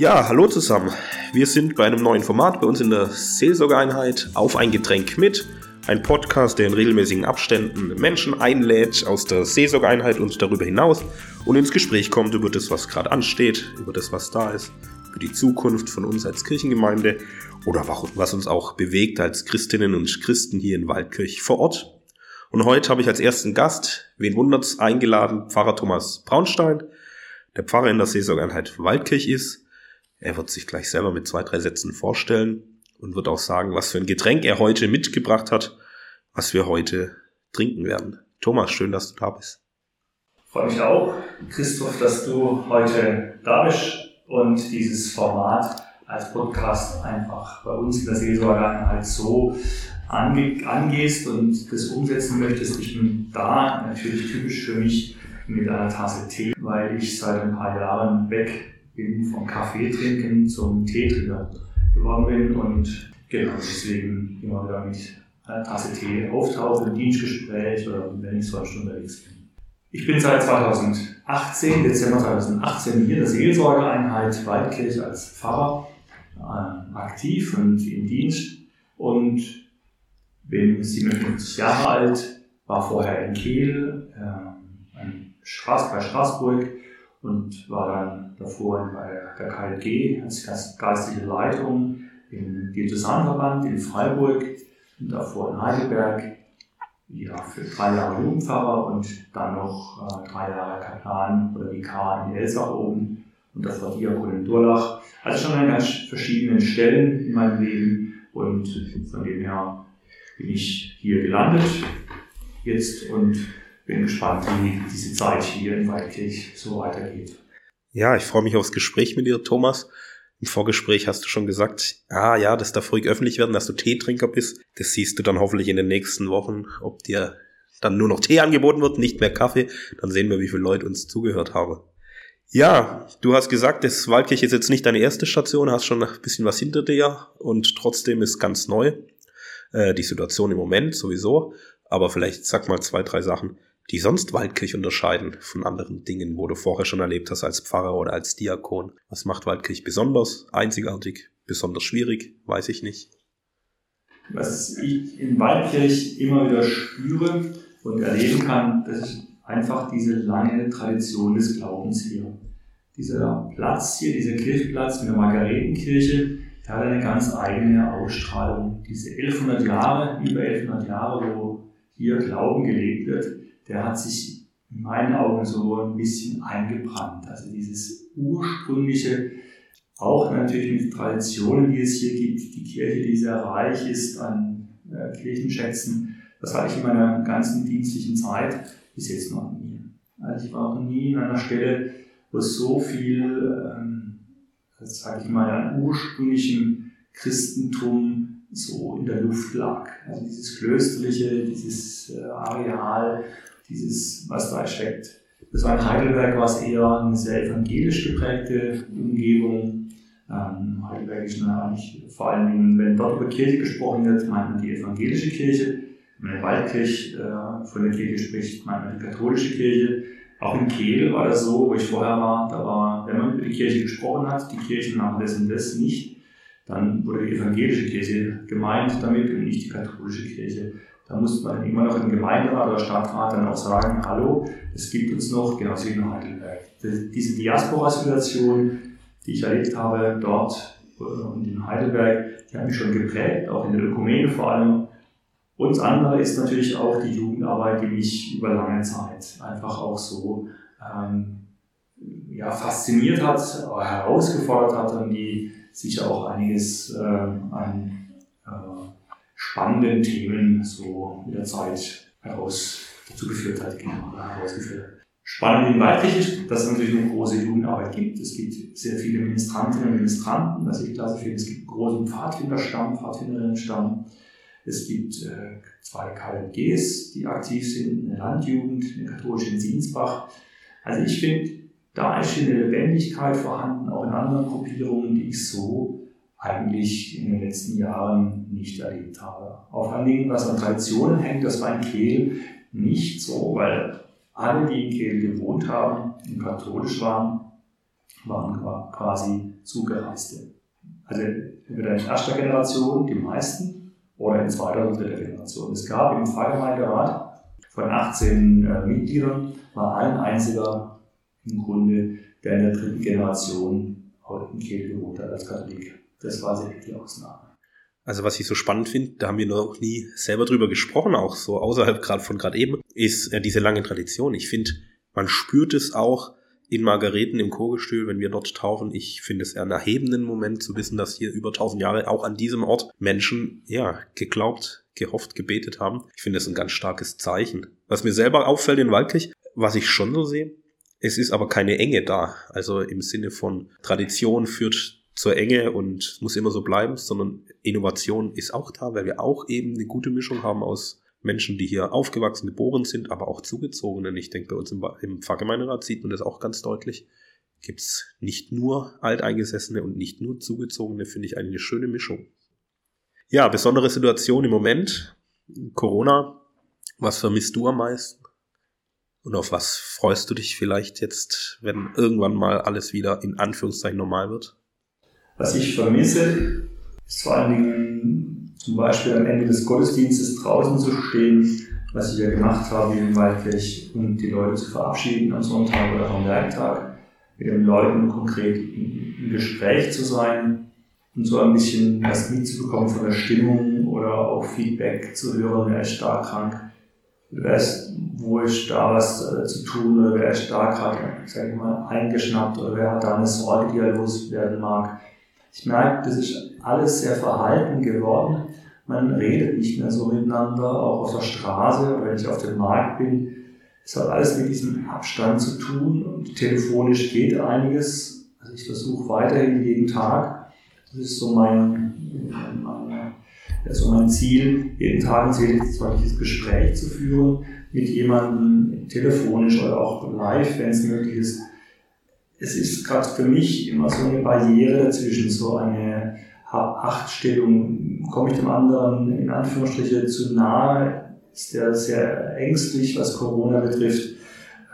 Ja, hallo zusammen. Wir sind bei einem neuen Format bei uns in der Seelsorgeeinheit auf ein Getränk mit. Ein Podcast, der in regelmäßigen Abständen Menschen einlädt aus der Seelsorgeeinheit und darüber hinaus und ins Gespräch kommt über das, was gerade ansteht, über das, was da ist, über die Zukunft von uns als Kirchengemeinde oder was uns auch bewegt als Christinnen und Christen hier in Waldkirch vor Ort. Und heute habe ich als ersten Gast, wen wundert's, eingeladen, Pfarrer Thomas Braunstein, der Pfarrer in der Seelsorgeeinheit Waldkirch ist er wird sich gleich selber mit zwei, drei Sätzen vorstellen und wird auch sagen, was für ein Getränk er heute mitgebracht hat, was wir heute trinken werden. Thomas, schön, dass du da bist. Freue mich auch, Christoph, dass du heute da bist und dieses Format als Podcast einfach bei uns in der Seelsorge so ange angehst und das umsetzen möchtest. Ich bin da natürlich typisch für mich mit einer Tasse Tee, weil ich seit ein paar Jahren weg bin vom Kaffee trinken zum Teetrinker geworden bin und genau deswegen immer wieder mit einer Tasse Tee auftauche im Dienstgespräch oder wenn ich sonst unterwegs bin. Ich bin seit 2018, Dezember 2018 hier in der Seelsorgeeinheit Waldkirche als Pfarrer äh, aktiv und im Dienst und bin 57 Jahre alt, war vorher in Kiel, äh, bei Straßburg und war dann davor bei der KLG als geistige Leitung im Diözesanverband in Freiburg und davor in Heidelberg ja, für drei Jahre Jugendpfarrer und dann noch äh, drei Jahre Kaplan oder Vikar in Elsach oben und das war Diakon in Durlach. Also schon an ganz verschiedenen Stellen in meinem Leben und von dem her bin ich hier gelandet jetzt und bin gespannt, wie diese Zeit hier in Waldkirch so weitergeht. Ja, ich freue mich aufs Gespräch mit dir, Thomas. Im Vorgespräch hast du schon gesagt, ah ja, das darf ruhig öffentlich werden, dass du Teetrinker bist. Das siehst du dann hoffentlich in den nächsten Wochen, ob dir dann nur noch Tee angeboten wird, nicht mehr Kaffee. Dann sehen wir, wie viele Leute uns zugehört haben. Ja, du hast gesagt, das Waldkirch ist jetzt nicht deine erste Station, hast schon ein bisschen was hinter dir und trotzdem ist ganz neu. Äh, die Situation im Moment sowieso. Aber vielleicht sag mal zwei, drei Sachen die sonst Waldkirch unterscheiden von anderen Dingen, wo du vorher schon erlebt hast als Pfarrer oder als Diakon? Was macht Waldkirch besonders, einzigartig, besonders schwierig? Weiß ich nicht. Was ich in Waldkirch immer wieder spüre und erleben kann, das ist einfach diese lange Tradition des Glaubens hier. Dieser Platz hier, dieser Kirchplatz mit der Margaretenkirche, der hat eine ganz eigene Ausstrahlung. Diese 1100 Jahre, über 1100 Jahre, wo hier Glauben gelebt wird, der hat sich in meinen Augen so ein bisschen eingebrannt. Also dieses ursprüngliche, auch natürlich mit Traditionen, die es hier gibt, die Kirche, die sehr reich ist an äh, Kirchenschätzen, das hatte ich in meiner ganzen dienstlichen Zeit bis jetzt noch nie. Also ich war noch nie in einer Stelle, wo so viel, ähm, sage ich mal, an ursprünglichem Christentum so in der Luft lag. Also dieses klösterliche, dieses äh, Areal, dieses, was da steckt. Das war in Heidelberg war es eher eine sehr evangelisch geprägte Umgebung. Ähm, Heidelberg ist eigentlich vor allen Dingen, wenn dort über Kirche gesprochen wird, meint man die evangelische Kirche. Wenn man Waldkirch äh, von der Kirche spricht, meint man die katholische Kirche. Auch in Kehl war das so, wo ich vorher war, da war, wenn man über die Kirche gesprochen hat, die Kirchen machen das und das nicht, dann wurde die evangelische Kirche gemeint damit und nicht die katholische Kirche. Da muss man immer noch im Gemeinderat oder Stadtrat dann auch sagen, hallo, es gibt uns noch, genauso wie in Heidelberg. Diese Diaspora-Situation, die ich erlebt habe dort äh, und in Heidelberg, die hat mich schon geprägt, auch in der Ökumene vor allem. Und das andere ist natürlich auch die Jugendarbeit, die mich über lange Zeit einfach auch so ähm, ja, fasziniert hat, herausgefordert hat und die sicher auch einiges ähm, an spannenden Themen so mit der Zeit heraus dazu geführt hat, genau, herausgeführt hat. Spannend in Weiblich ist, dass es natürlich eine große Jugendarbeit gibt. Es gibt sehr viele Ministrantinnen und Ministranten, was ich klasse finde. Es gibt einen großen Pfadfinderstamm, Pfadfinderinnenstamm. Es gibt äh, zwei KLGs, die aktiv sind, eine Landjugend, eine katholische in Sinsbach. Also ich finde, da ist eine Lebendigkeit vorhanden, auch in anderen Gruppierungen, die ich so eigentlich in den letzten Jahren nicht erlebt habe. Auf allen Dingen, was an Traditionen hängt, das war in Kehl nicht so, weil alle, die in Kehl gewohnt haben und katholisch waren, waren quasi Zugereiste. Also entweder in erster Generation die meisten oder in zweiter und dritter Generation. Es gab im Pfarrgemeinderat von 18 äh, Mitgliedern war ein einziger im Grunde, der in der dritten Generation in Kehl gewohnt hat als Katholik. Das war sehr die Ausnahme. Also was ich so spannend finde, da haben wir noch nie selber drüber gesprochen, auch so außerhalb gerade von gerade eben, ist äh, diese lange Tradition. Ich finde, man spürt es auch in Margareten im Chorgestühl, wenn wir dort taufen. Ich finde es einen erhebenden Moment zu wissen, dass hier über tausend Jahre auch an diesem Ort Menschen, ja, geglaubt, gehofft, gebetet haben. Ich finde es ein ganz starkes Zeichen. Was mir selber auffällt in Waldkirch, was ich schon so sehe, es ist aber keine Enge da. Also im Sinne von Tradition führt zur Enge und muss immer so bleiben, sondern Innovation ist auch da, weil wir auch eben eine gute Mischung haben aus Menschen, die hier aufgewachsen, geboren sind, aber auch zugezogenen. Ich denke, bei uns im, im Pfarrgemeinderat sieht man das auch ganz deutlich. Gibt's nicht nur Alteingesessene und nicht nur Zugezogene, finde ich eine schöne Mischung. Ja, besondere Situation im Moment. Corona. Was vermisst du am meisten? Und auf was freust du dich vielleicht jetzt, wenn irgendwann mal alles wieder in Anführungszeichen normal wird? Was ich vermisse, ist vor allen Dingen zum Beispiel am Ende des Gottesdienstes draußen zu stehen, was ich ja gemacht habe in Waldkirch, und die Leute zu verabschieden am Sonntag oder am Werktag, mit den Leuten konkret im Gespräch zu sein und so ein bisschen was mitzubekommen von der Stimmung oder auch Feedback zu hören, wer ist stark krank, wer ist, wo ist da was äh, zu tun oder wer ist da gerade, sag ich mal, eingeschnappt oder wer hat da eine Sorge, die er loswerden mag ich merke, das ist alles sehr verhalten geworden. Man redet nicht mehr so miteinander, auch auf der Straße wenn ich auf dem Markt bin. Es hat alles mit diesem Abstand zu tun und telefonisch geht einiges. Also ich versuche weiterhin jeden Tag. Das ist so mein, mein, ja, so mein Ziel, jeden Tag ein solches Gespräch zu führen mit jemandem telefonisch oder auch live, wenn es möglich ist es ist gerade für mich immer so eine Barriere dazwischen, so eine Achtstellung. Komme ich dem anderen in Anführungsstriche zu nahe? Ist der sehr ängstlich, was Corona betrifft?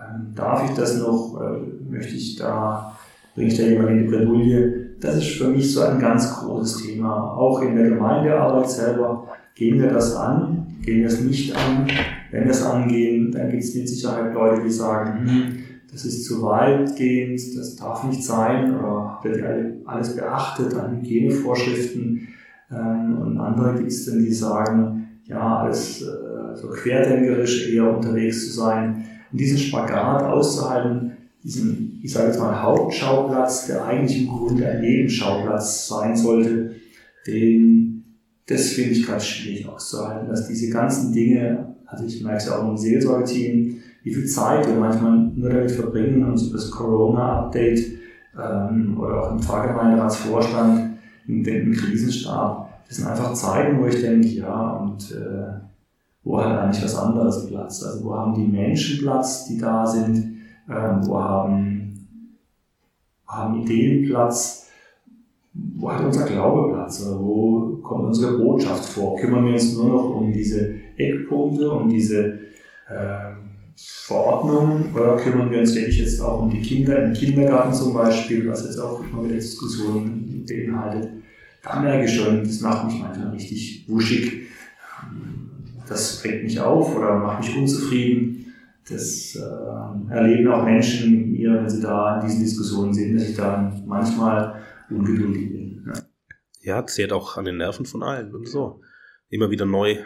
Ähm, darf ich das noch? Äh, möchte ich da, bringe ich da jemanden in die Bredouille? Das ist für mich so ein ganz großes Thema. Auch in der Gemeindearbeit selber gehen wir das an, gehen wir es nicht an. Wenn wir es angehen, dann gibt es mit Sicherheit Leute, die sagen, hm, das ist zu weitgehend, das darf nicht sein oder wird alles beachtet an Hygienevorschriften. Ähm, und andere gibt es dann, die sagen, ja, alles äh, so querdenkerisch eher unterwegs zu sein. Und diesen Spagat auszuhalten, diesen, ich sage jetzt mal, Hauptschauplatz, der eigentlich im Grunde ein Nebenschauplatz sein sollte, den, das finde ich gerade schwierig auszuhalten, dass diese ganzen Dinge, also ich merke es ja auch im Seelsorgeteam, wie viel Zeit wir manchmal nur damit verbringen, uns über das Corona-Update ähm, oder auch im Pfarrgemeinderatsvorstand, im, im Krisenstab, das sind einfach Zeiten, wo ich denke, ja, und äh, wo hat eigentlich was anderes Platz? Also wo haben die Menschen Platz, die da sind? Ähm, wo haben, haben Ideen Platz? Wo hat unser Glaube Platz? Oder wo kommt unsere Botschaft vor? Kümmern wir uns nur noch um diese Eckpunkte, um diese ähm, Verordnungen oder kümmern wir uns wirklich jetzt auch um die Kinder im Kindergarten zum Beispiel, was jetzt auch immer wieder Diskussionen beinhaltet. Da merke ich schon, das macht mich manchmal richtig wuschig. Das regt mich auf oder macht mich unzufrieden. Das äh, erleben auch Menschen mit mir, wenn sie da in diesen Diskussionen sind, dass ich da manchmal ungeduldig bin. Ja, ja zehrt auch an den Nerven von allen und so. Immer wieder neu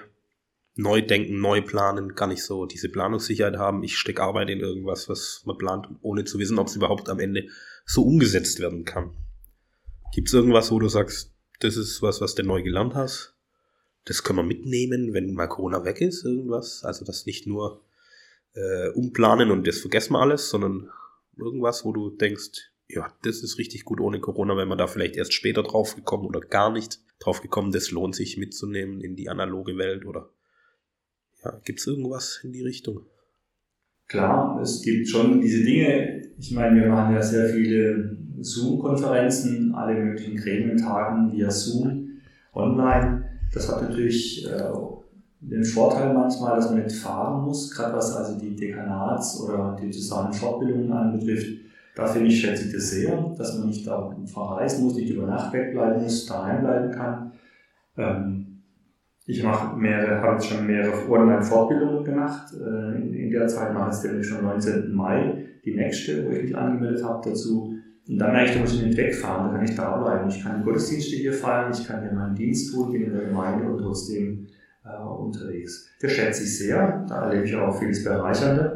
neu denken, neu planen, gar nicht so diese Planungssicherheit haben. Ich stecke Arbeit in irgendwas, was man plant, ohne zu wissen, ob es überhaupt am Ende so umgesetzt werden kann. Gibt es irgendwas, wo du sagst, das ist was, was du neu gelernt hast? Das können wir mitnehmen, wenn mal Corona weg ist, irgendwas? Also das nicht nur äh, umplanen und das vergessen wir alles, sondern irgendwas, wo du denkst, ja, das ist richtig gut ohne Corona, wenn man da vielleicht erst später drauf gekommen oder gar nicht drauf gekommen, das lohnt sich mitzunehmen in die analoge Welt oder ja, Gibt es irgendwas in die Richtung? Klar, es gibt schon diese Dinge. Ich meine, wir machen ja sehr viele Zoom-Konferenzen, alle möglichen Gremientagen via Zoom online. Das hat natürlich äh, den Vorteil manchmal, dass man nicht fahren muss, gerade was also die Dekanats- oder die zusammen Fortbildungen anbetrifft. Da finde ich, schätze ich das sehr, dass man nicht da verreisen muss, nicht über Nacht wegbleiben muss, daheim bleiben kann. Ähm, ich mache mehrere, habe jetzt schon mehrere Online-Fortbildungen gemacht. Äh, in, der Zeit mache ich jetzt schon am 19. Mai die nächste, wo ich mich angemeldet habe dazu. Und dann merke ich, da muss ich nicht wegfahren, da kann ich da bleiben. Ich kann Gottesdienste hier feiern, ich kann hier meinen Dienst tun, bin in der Gemeinde und trotzdem äh, unterwegs. Das schätze ich sehr, da erlebe ich auch vieles Bereichernde.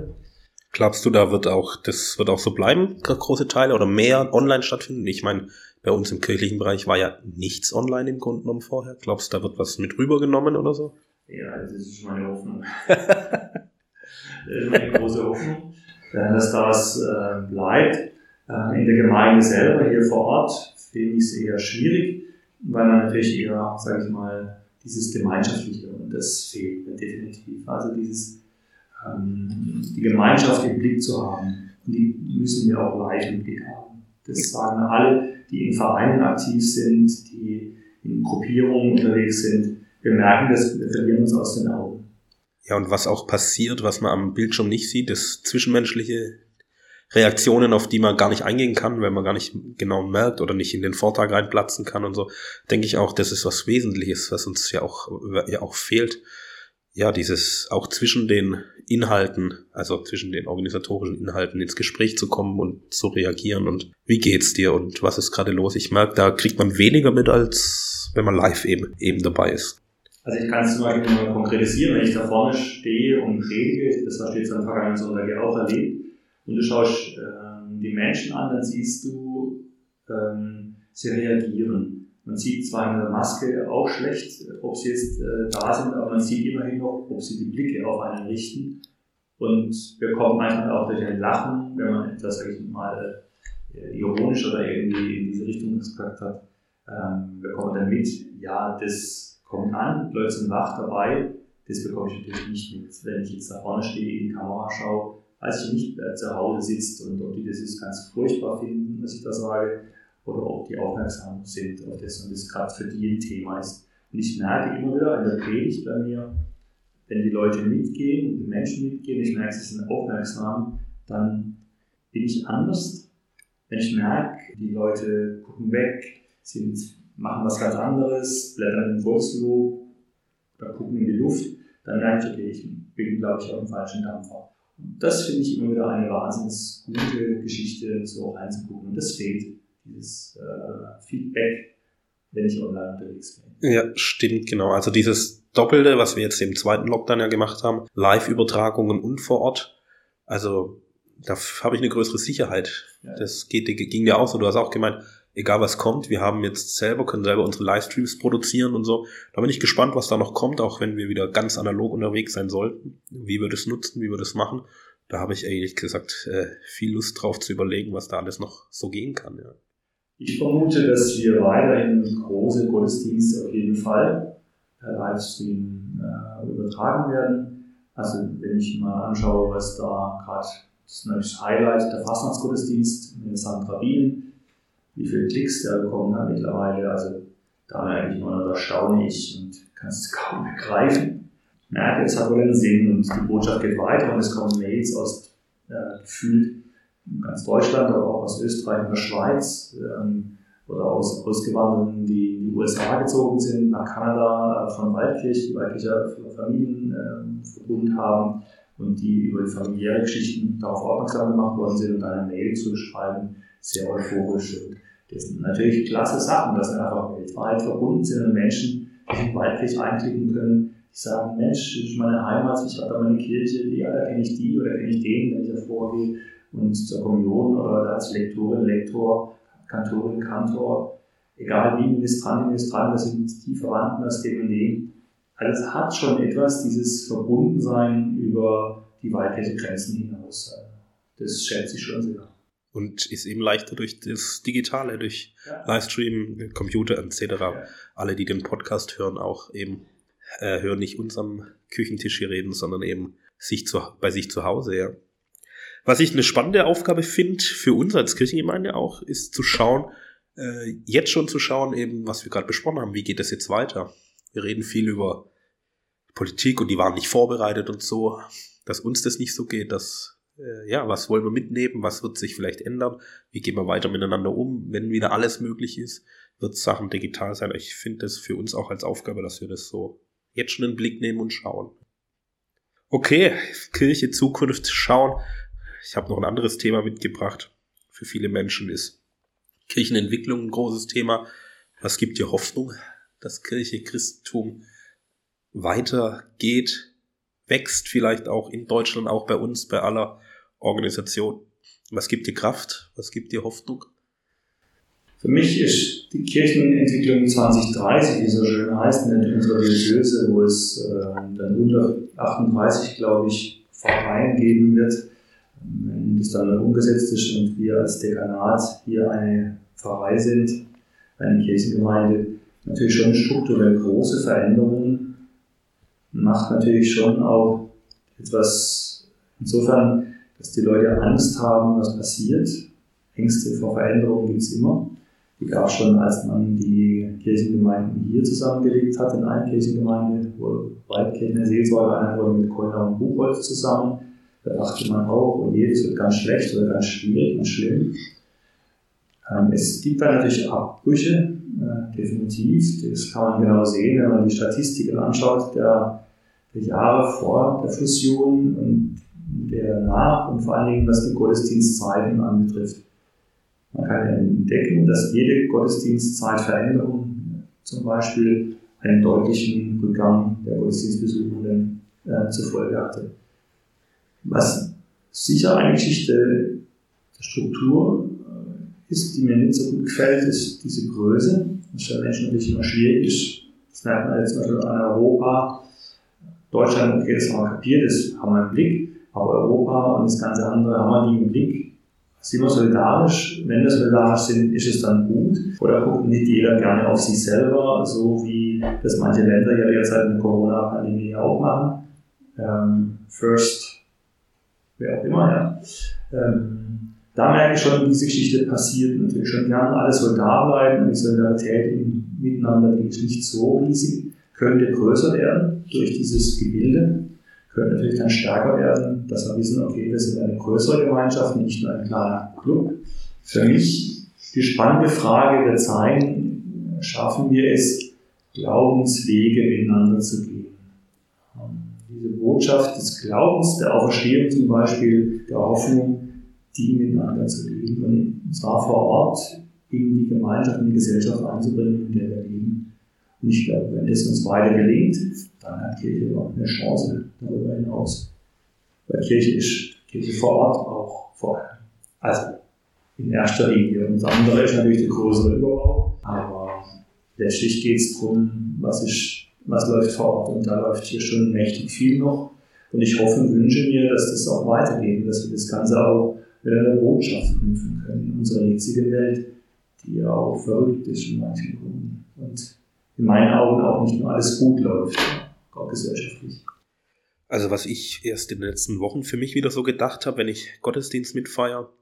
Glaubst du, da wird auch, das wird auch so bleiben, große Teile oder mehr online stattfinden? Ich meine, bei uns im kirchlichen Bereich war ja nichts online im Grunde genommen vorher. Glaubst du, da wird was mit rübergenommen oder so? Ja, das ist meine Hoffnung. das ist meine große Hoffnung, dass das äh, bleibt. Äh, in der Gemeinde selber, hier vor Ort, finde ich es eher schwierig, weil man natürlich eher, sage ich mal, dieses Gemeinschaftliche und das fehlt definitiv. Also dieses, ähm, die Gemeinschaft im Blick zu haben. Und die müssen wir auch live im Blick haben. Das sagen alle, die in Vereinen aktiv sind, die in Gruppierungen unterwegs sind. Wir merken das, wir verlieren uns aus den Augen. Ja, und was auch passiert, was man am Bildschirm nicht sieht, ist zwischenmenschliche Reaktionen, auf die man gar nicht eingehen kann, wenn man gar nicht genau merkt oder nicht in den Vortrag reinplatzen kann und so, denke ich auch, das ist was Wesentliches, was uns ja auch, ja auch fehlt. Ja, dieses auch zwischen den Inhalten, also zwischen den organisatorischen Inhalten ins Gespräch zu kommen und zu reagieren und wie geht's dir und was ist gerade los? Ich merke, da kriegt man weniger mit, als wenn man live eben, eben dabei ist. Also ich kann es zum Beispiel mal konkretisieren, wenn ich da vorne stehe und predige, das hast du jetzt am vergangenen Sonntag ja auch erlebt, und du schaust äh, die Menschen an, dann siehst du, ähm, sie reagieren. Man sieht zwar in der Maske auch schlecht, ob sie jetzt äh, da sind, aber man sieht immerhin noch, ob sie die Blicke auf einen richten. Und wir kommen manchmal auch durch ein Lachen, wenn man etwas, sag ich mal, äh, ironisch oder irgendwie in diese Richtung gesagt hat. Ähm, wir kommen dann mit, ja, das kommt an, Leute sind wach dabei, das bekomme ich natürlich nicht mit. Wenn ich jetzt da vorne stehe, in die Kamera schaue, weiß ich nicht, wer zu Hause sitzt und ob die das jetzt ganz furchtbar finden, dass ich das sage oder ob die aufmerksam sind auf das und das gerade für die ein Thema ist. Und ich merke immer wieder in der Predigt bei mir, wenn die Leute mitgehen, die Menschen mitgehen, ich merke, sie sind aufmerksam, dann bin ich anders. Wenn ich merke, die Leute gucken weg, sind, machen was ganz anderes, blättern im Wurzellob oder gucken in die Luft, dann merke ich, okay, ich bin, glaube ich, auf dem falschen Dampfer. Und das finde ich immer wieder eine wahnsinnig gute Geschichte, so reinzugucken. Und das fehlt dieses äh, Feedback, wenn ich online unterwegs bin. Ja, stimmt, genau. Also dieses Doppelte, was wir jetzt im zweiten Lockdown ja gemacht haben, Live-Übertragungen und vor Ort. Also da habe ich eine größere Sicherheit. Ja. Das geht, ging ja auch so. Du hast auch gemeint, egal was kommt, wir haben jetzt selber, können selber unsere Livestreams produzieren und so. Da bin ich gespannt, was da noch kommt, auch wenn wir wieder ganz analog unterwegs sein sollten. Wie wir das nutzen, wie wir das machen. Da habe ich ehrlich gesagt äh, viel Lust drauf zu überlegen, was da alles noch so gehen kann. Ja. Ich vermute, dass wir weiterhin große Gottesdienste auf jeden Fall per Livestream äh, übertragen werden. Also wenn ich mal anschaue, was da gerade das Highlight der Fastnachtsgottesdienst in St. Rabin, wie viele Klicks der bekommen hat mittlerweile. Also da eigentlich immer noch da staune ich und kann es kaum begreifen. Merke, es hat wohl einen Sinn und die Botschaft geht weiter und es kommen Mails aus äh, gefühlt ganz Deutschland, aber auch aus Österreich und der Schweiz ähm, oder aus Ausgewanderten, die in die USA gezogen sind, nach Kanada äh, von Waldkirch, die weibliche Familienverbund äh, haben und die über die familiäre Geschichten darauf aufmerksam gemacht worden sind und eine Mail zu schreiben, sehr euphorisch. Und das sind natürlich klasse Sachen, dass wir einfach weltweit verbunden sind und Menschen, in Waldkirch einklicken können, die sagen, Mensch, das ist meine Heimat, ich habe da meine Kirche, ja, da kenne ich die oder kenne ich den, wenn ich da vorgehe und zur Kommunion oder als Lektorin, Lektor, Kantorin, Kantor, egal wie Ministrant, Ministrant, das sind die Verwandten dem und dem. Also hat schon etwas, dieses Verbundensein über die weitliche Grenzen hinaus. Das schätze ich schon sehr. Und ist eben leichter durch das Digitale, durch ja. Livestream, Computer etc. Ja. Alle, die den Podcast hören, auch eben äh, hören nicht uns am Küchentisch hier reden, sondern eben sich zu, bei sich zu Hause, ja. Was ich eine spannende Aufgabe finde, für uns als Kirchengemeinde auch, ist zu schauen, äh, jetzt schon zu schauen, eben, was wir gerade besprochen haben, wie geht das jetzt weiter? Wir reden viel über Politik und die waren nicht vorbereitet und so, dass uns das nicht so geht, dass äh, ja, was wollen wir mitnehmen, was wird sich vielleicht ändern, wie gehen wir weiter miteinander um, wenn wieder alles möglich ist, wird Sachen digital sein. Ich finde das für uns auch als Aufgabe, dass wir das so jetzt schon einen Blick nehmen und schauen. Okay, Kirche, Zukunft, schauen. Ich habe noch ein anderes Thema mitgebracht. Für viele Menschen ist Kirchenentwicklung ein großes Thema. Was gibt dir Hoffnung, dass Kirche, Christentum weitergeht, wächst vielleicht auch in Deutschland, auch bei uns, bei aller Organisation? Was gibt dir Kraft? Was gibt dir Hoffnung? Für mich ist die Kirchenentwicklung 2030, wie so schön heißt, in unserer Diözese, wo es äh, dann 138, glaube ich, Pfarreien geben wird, das dann umgesetzt ist und wir als Dekanat hier eine Pfarrei sind, eine Kirchengemeinde, natürlich schon strukturell große Veränderungen, macht natürlich schon auch etwas insofern, dass die Leute Angst haben, was passiert. Ängste vor Veränderungen gibt es immer. Die gab es schon, als man die Kirchengemeinden hier zusammengelegt hat, in einer Kirchengemeinde, wo Waldkirchen Seelsorge einer mit Kölner und Buchholz zusammen. Da dachte man auch, oh je, das wird ganz schlecht oder ganz schwierig und schlimm. Ähm, es gibt da natürlich Abbrüche, äh, definitiv. Das kann man genau sehen, wenn man die Statistiken anschaut der, der Jahre vor der Fusion und der nach und vor allen Dingen, was die Gottesdienstzeiten anbetrifft. Man kann entdecken, dass jede Gottesdienstzeitveränderung zum Beispiel einen deutlichen Rückgang der Gottesdienstbesuchenden äh, zur Folge hatte. Was sicher eine Geschichte der Struktur äh, ist, die mir nicht so gut gefällt, ist diese Größe. Ist für Menschen natürlich immer schwierig ist. Das merkt man jetzt zum Beispiel an Europa. Deutschland, okay, das haben wir kapiert, das haben wir im Blick. Aber Europa und das ganze andere haben wir nie im Blick sind wir solidarisch? Wenn wir solidarisch sind, ist es dann gut? Oder guckt nicht jeder gerne auf sich selber, so wie das manche Länder ja derzeit in der Corona-Pandemie auch machen? Ähm, first, wer auch immer, ja. Ähm, da merke ich schon, diese Geschichte passiert natürlich schon gern. Alle soll da bleiben und die Solidarität im Miteinander, ist nicht so riesig, könnte größer werden durch dieses Gebilde können natürlich dann stärker werden, dass wir wissen, okay, wir sind eine größere Gemeinschaft, nicht nur ein kleiner Club. Für mich die spannende Frage wird sein, schaffen wir es, Glaubenswege miteinander zu gehen? Botschaft des Glaubens, der Auferstehung zum Beispiel, der Hoffnung, die miteinander zu gehen und zwar vor Ort in die Gemeinschaft, in die Gesellschaft einzubringen, in der wir leben. Und ich glaube, wenn das uns weiter gelingt, dann hat Kirche überhaupt eine Chance darüber hinaus. Weil Kirche ist Kirche vor Ort auch vorher. Also in erster Linie. Und das andere ist natürlich der größere Überbau. Aber letztlich geht es darum, was, ist, was läuft vor Ort. Und da läuft hier schon mächtig viel noch. Und ich hoffe und wünsche mir, dass das auch weitergeht, dass wir das Ganze auch mit einer Botschaft knüpfen können in unserer jetzigen Welt, die ja auch verrückt ist in manchen Punkten. Und in meinen Augen auch nicht nur alles gut läuft auch gesellschaftlich. Also was ich erst in den letzten Wochen für mich wieder so gedacht habe, wenn ich Gottesdienst mitfeiere,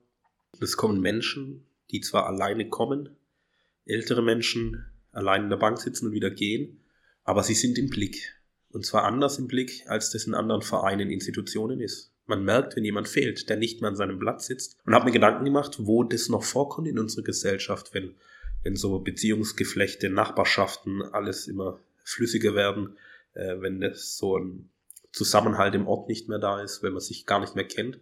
es kommen Menschen, die zwar alleine kommen, ältere Menschen allein in der Bank sitzen und wieder gehen, aber sie sind im Blick. Und zwar anders im Blick, als das in anderen Vereinen, Institutionen ist. Man merkt, wenn jemand fehlt, der nicht mehr an seinem Platz sitzt. Und habe mir Gedanken gemacht, wo das noch vorkommt in unserer Gesellschaft, wenn, wenn so Beziehungsgeflechte, Nachbarschaften, alles immer flüssiger werden, äh, wenn das so ein Zusammenhalt im Ort nicht mehr da ist, wenn man sich gar nicht mehr kennt.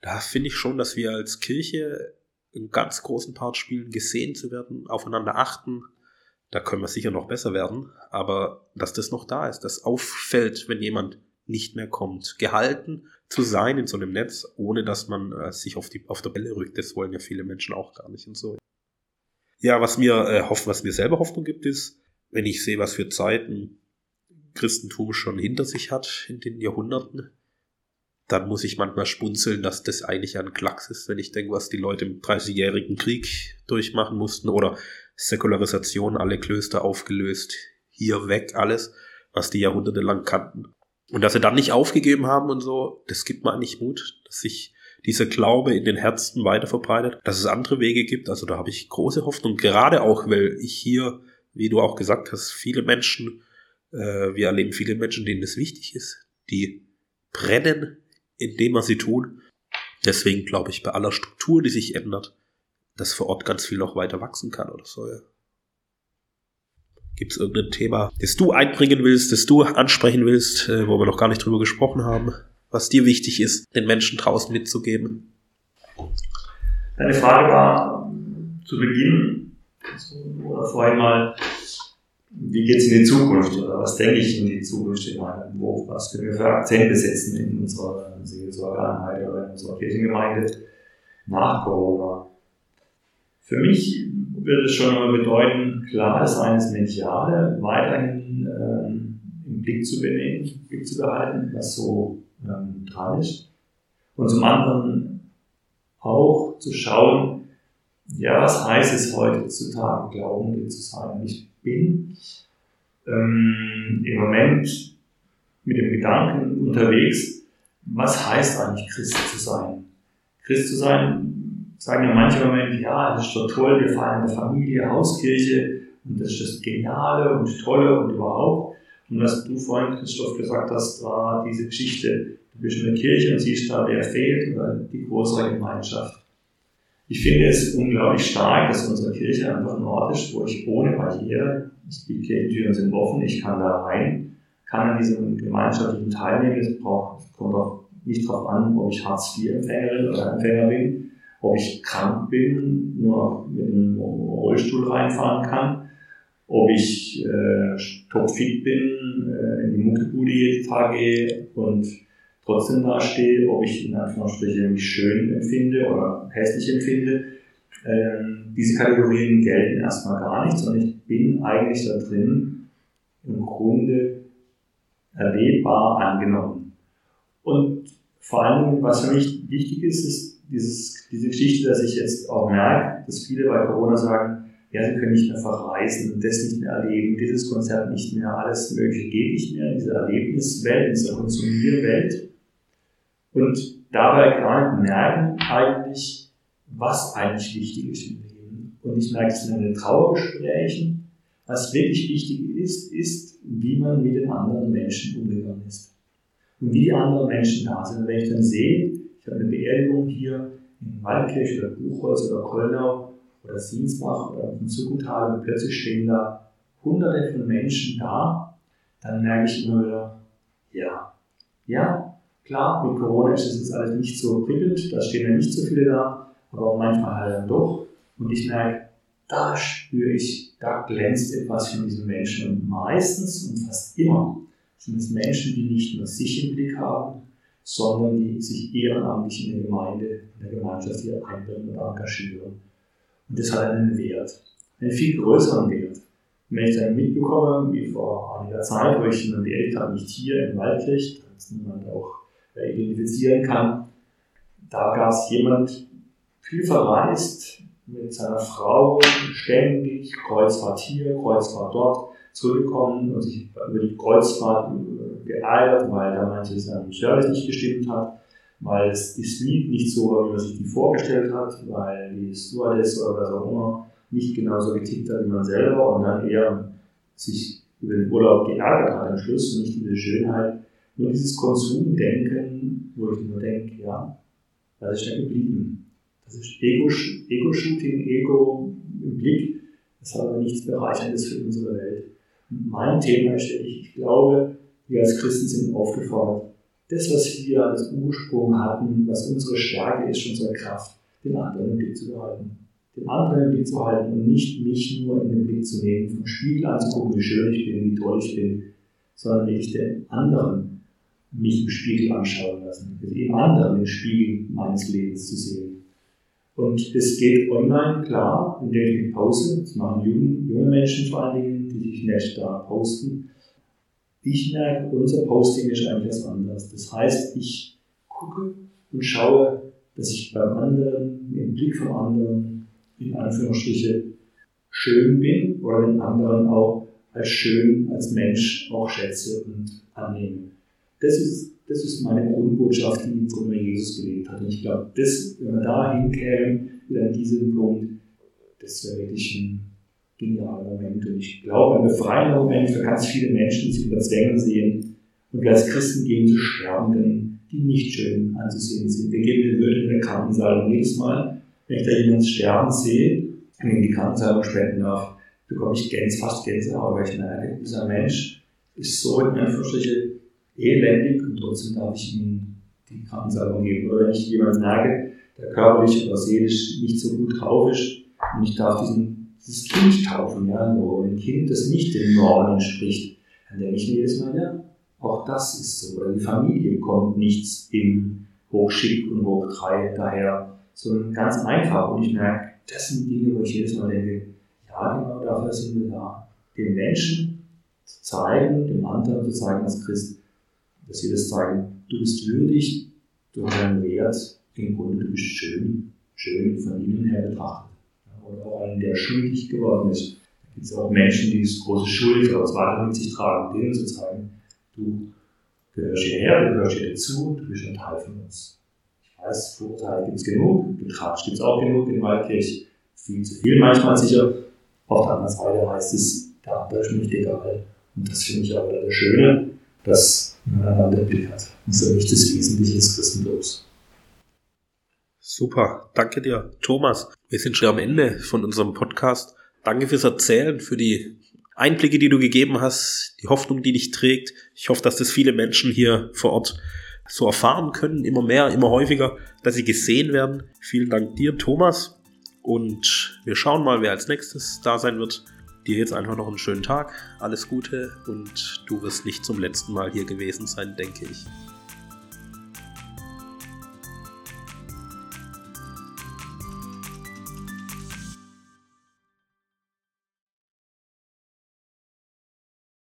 Da finde ich schon, dass wir als Kirche einen ganz großen Part spielen, gesehen zu werden, aufeinander achten. Da können wir sicher noch besser werden, aber dass das noch da ist, das auffällt, wenn jemand nicht mehr kommt. Gehalten zu sein in so einem Netz, ohne dass man äh, sich auf, die, auf der Bälle rückt, das wollen ja viele Menschen auch gar nicht und so. Ja, was mir äh, hoffen, was mir selber Hoffnung gibt, ist, wenn ich sehe, was für Zeiten Christentum schon hinter sich hat in den Jahrhunderten, dann muss ich manchmal spunzeln, dass das eigentlich ein Klacks ist, wenn ich denke, was die Leute im 30-jährigen Krieg durchmachen mussten oder Säkularisation, alle Klöster aufgelöst, hier weg, alles, was die Jahrhunderte lang kannten. Und dass sie dann nicht aufgegeben haben und so, das gibt mir eigentlich Mut, dass sich dieser Glaube in den Herzen weiter verbreitet, dass es andere Wege gibt. Also da habe ich große Hoffnung, gerade auch, weil ich hier, wie du auch gesagt hast, viele Menschen äh, wir erleben viele Menschen, denen das wichtig ist, die brennen in dem, was sie tun. Deswegen glaube ich, bei aller Struktur, die sich ändert, dass vor Ort ganz viel noch weiter wachsen kann oder so. Ja. Gibt es irgendein Thema, das du einbringen willst, das du ansprechen willst, äh, wo wir noch gar nicht drüber gesprochen haben, was dir wichtig ist, den Menschen draußen mitzugeben? Deine Frage war zu Beginn oder vorhin mal, wie geht es in die Zukunft oder was denke ich in die Zukunft hinein? Wo, was können wir für Akzente setzen in unserer Seelsorgeeinheit oder in unserer Kirchengemeinde nach Corona? Für mich würde es schon mal bedeuten, klar, das eine ist Mediale weiterhin ähm, im Blick zu, benehmen, im Blick zu behalten, was so ähm, dran ist. Und zum anderen auch zu schauen, ja, was heißt es heutzutage, Glaubende zu sein? Ich bin ähm, im Moment mit dem Gedanken unterwegs, was heißt eigentlich Christ zu sein? Christ zu sein, sagen ja manche im Moment, ja, das ist doch toll, wir feiern in der Familie, Hauskirche und das ist das Geniale und Tolle und überhaupt. Und was du vorhin, Christoph, gesagt hast, war diese Geschichte, du bist in der Kirche und siehst da, wer fehlt, oder die größere Gemeinschaft. Ich finde es unglaublich stark, dass unsere Kirche einfach ein Ort ist, wo ich ohne Barriere, die Kirchentüren sind offen, ich kann da rein, kann an diesem gemeinschaftlichen teilnehmen. Es kommt auch nicht darauf an, ob ich Hartz-IV-Empfängerin oder Empfänger bin, ob ich krank bin, nur mit einem Rollstuhl reinfahren kann, ob ich äh, topfit bin, äh, in die Muckebude jeden Tag gehe und trotzdem dastehe, ob ich in Anführungsstrichen mich schön empfinde oder hässlich empfinde. Ähm, diese Kategorien gelten erstmal gar nicht, sondern ich bin eigentlich da drin im Grunde erlebbar angenommen. Und vor allem, was für mich wichtig ist, ist dieses, diese Geschichte, dass ich jetzt auch merke, dass viele bei Corona sagen, ja, sie können nicht mehr verreisen und das nicht mehr erleben, dieses Konzert nicht mehr, alles Mögliche geht nicht mehr, diese Erlebniswelt, diese Konsumierwelt und dabei gar nicht merken eigentlich, was eigentlich wichtig ist im Leben. Und ich merke es in den Trauergesprächen, was wirklich wichtig ist, ist, wie man mit den anderen Menschen umgegangen ist. Und wie die anderen Menschen da sind. Und wenn ich dann sehe, ich habe eine Beerdigung hier in Waldkirch oder Buchholz oder Kollnau oder Sinsbach oder dem Zuckental und plötzlich stehen da hunderte von Menschen da, dann merke ich immer wieder, ja, ja, Klar, mit Corona ist das jetzt alles nicht so prickelnd, da stehen ja nicht so viele da, aber manchmal halt dann doch. Und ich merke, da spüre ich, da glänzt etwas von diesen Menschen. Und meistens und fast immer sind es Menschen, die nicht nur sich im Blick haben, sondern die sich ehrenamtlich in der Gemeinde, in der Gemeinschaft hier einbringen und engagieren. Und das hat einen Wert, einen viel größeren Wert. Wenn ich dann mitbekomme, wie vor einiger Zeit, wo ich jemanden beerdigt habe, nicht hier in Waldkirch, da ist niemand auch identifizieren kann. Da gab es jemand, viel verreist, mit seiner Frau ständig, Kreuzfahrt hier, Kreuzfahrt dort, zurückgekommen und sich über die Kreuzfahrt geärgert, weil da manches am Service nicht gestimmt hat, weil es die Suite nicht so war, wie man sich die vorgestellt hat, weil die Stewardess oder was auch immer nicht genauso getickt hat wie man selber und dann eher sich über den Urlaub geärgert hat am Schluss und nicht diese Schönheit nur dieses Konsumdenken, wo ich nur denke, ja, das ist ja geblieben. Das ist Ego-Shooting, Ego im Blick. Das hat aber nichts Bereicherndes für unsere Welt. Und mein Thema ist, ich glaube, wir als Christen sind aufgefordert, das, was wir als Ursprung hatten, was unsere Stärke ist, unsere Kraft, den anderen im Blick zu behalten. Den anderen im Blick zu halten und nicht mich nur in den Blick zu nehmen, vom Spiegel anzugucken, wie schön ich bin, wie toll ich bin, sondern wirklich den anderen mich im Spiegel anschauen lassen, dem anderen den Spiegel meines Lebens zu sehen. Und es geht online, klar, indem ich mich poste. Das machen junge, junge Menschen vor allen Dingen, die sich nicht da posten. Ich merke, unser Posting ist eigentlich was anderes. Das heißt, ich gucke und schaue, dass ich beim anderen, im Blick vom anderen, in Anführungsstriche, schön bin oder den anderen auch als schön, als Mensch auch schätze und annehme. Das ist, das ist meine Grundbotschaft, die im Grunde Jesus gelebt hat. Und ich glaube, das, wenn wir da hinkämen, wieder an diesem Punkt, das wäre wirklich ein genialer Moment. Und ich glaube, ein befreiender Moment für ganz viele Menschen, die sich unter Zwängen sehen und wir als Christen gehen zu sterben, denn die nicht schön anzusehen sind. Wir geben den Würde in der Kartensalbung jedes Mal, wenn ich da jemanden sterben sehe und ihm die Kartensalbung spenden darf, bekomme ich Gänse, fast Gänsehaut, weil ich merke, dieser Mensch ist so in Anführungsstriche elendig und trotzdem darf ich ihm die Kartensalbung geben. Oder wenn ich jemanden merke, der körperlich oder seelisch nicht so gut drauf ist und ich darf diesen, dieses Kind taufen, ja, so ein Kind, das nicht den Normen entspricht, dann denke ich mir jedes Mal, ja, auch das ist so. Oder die Familie bekommt nichts im Hochschick und Hoch 3 daher, sondern ganz einfach. Und ich merke, das sind Dinge, wo ich jedes Mal denke, ja, genau dafür sind wir da. Den Menschen zu zeigen, dem anderen zu zeigen als Christ, dass wir das zeigen, du bist würdig, du hast einen Wert, im Grunde du bist schön, schön von ihnen her betrachtet. Oder auch einen, der schuldig geworden ist. Da gibt es auch Menschen, die das große Schuld oder weiter mit sich tragen, denen zu zeigen, du gehörst hierher, du gehörst hier dazu, du bist ein Teil von uns. Ich weiß, Vorurteile gibt es genug, Betrag gibt es auch genug in Waldkirch, viel zu viel manchmal sicher. Auf der anderen Seite heißt es, der andere ist nicht egal. Und das finde ich wieder das Schöne, dass einander Blick. Das ist nicht das Wesentliche des Christentums. Super, danke dir, Thomas. Wir sind schon am Ende von unserem Podcast. Danke fürs Erzählen, für die Einblicke, die du gegeben hast, die Hoffnung, die dich trägt. Ich hoffe, dass das viele Menschen hier vor Ort so erfahren können, immer mehr, immer häufiger, dass sie gesehen werden. Vielen Dank dir, Thomas. Und wir schauen mal, wer als nächstes da sein wird. Dir jetzt einfach noch einen schönen Tag, alles Gute und du wirst nicht zum letzten Mal hier gewesen sein, denke ich.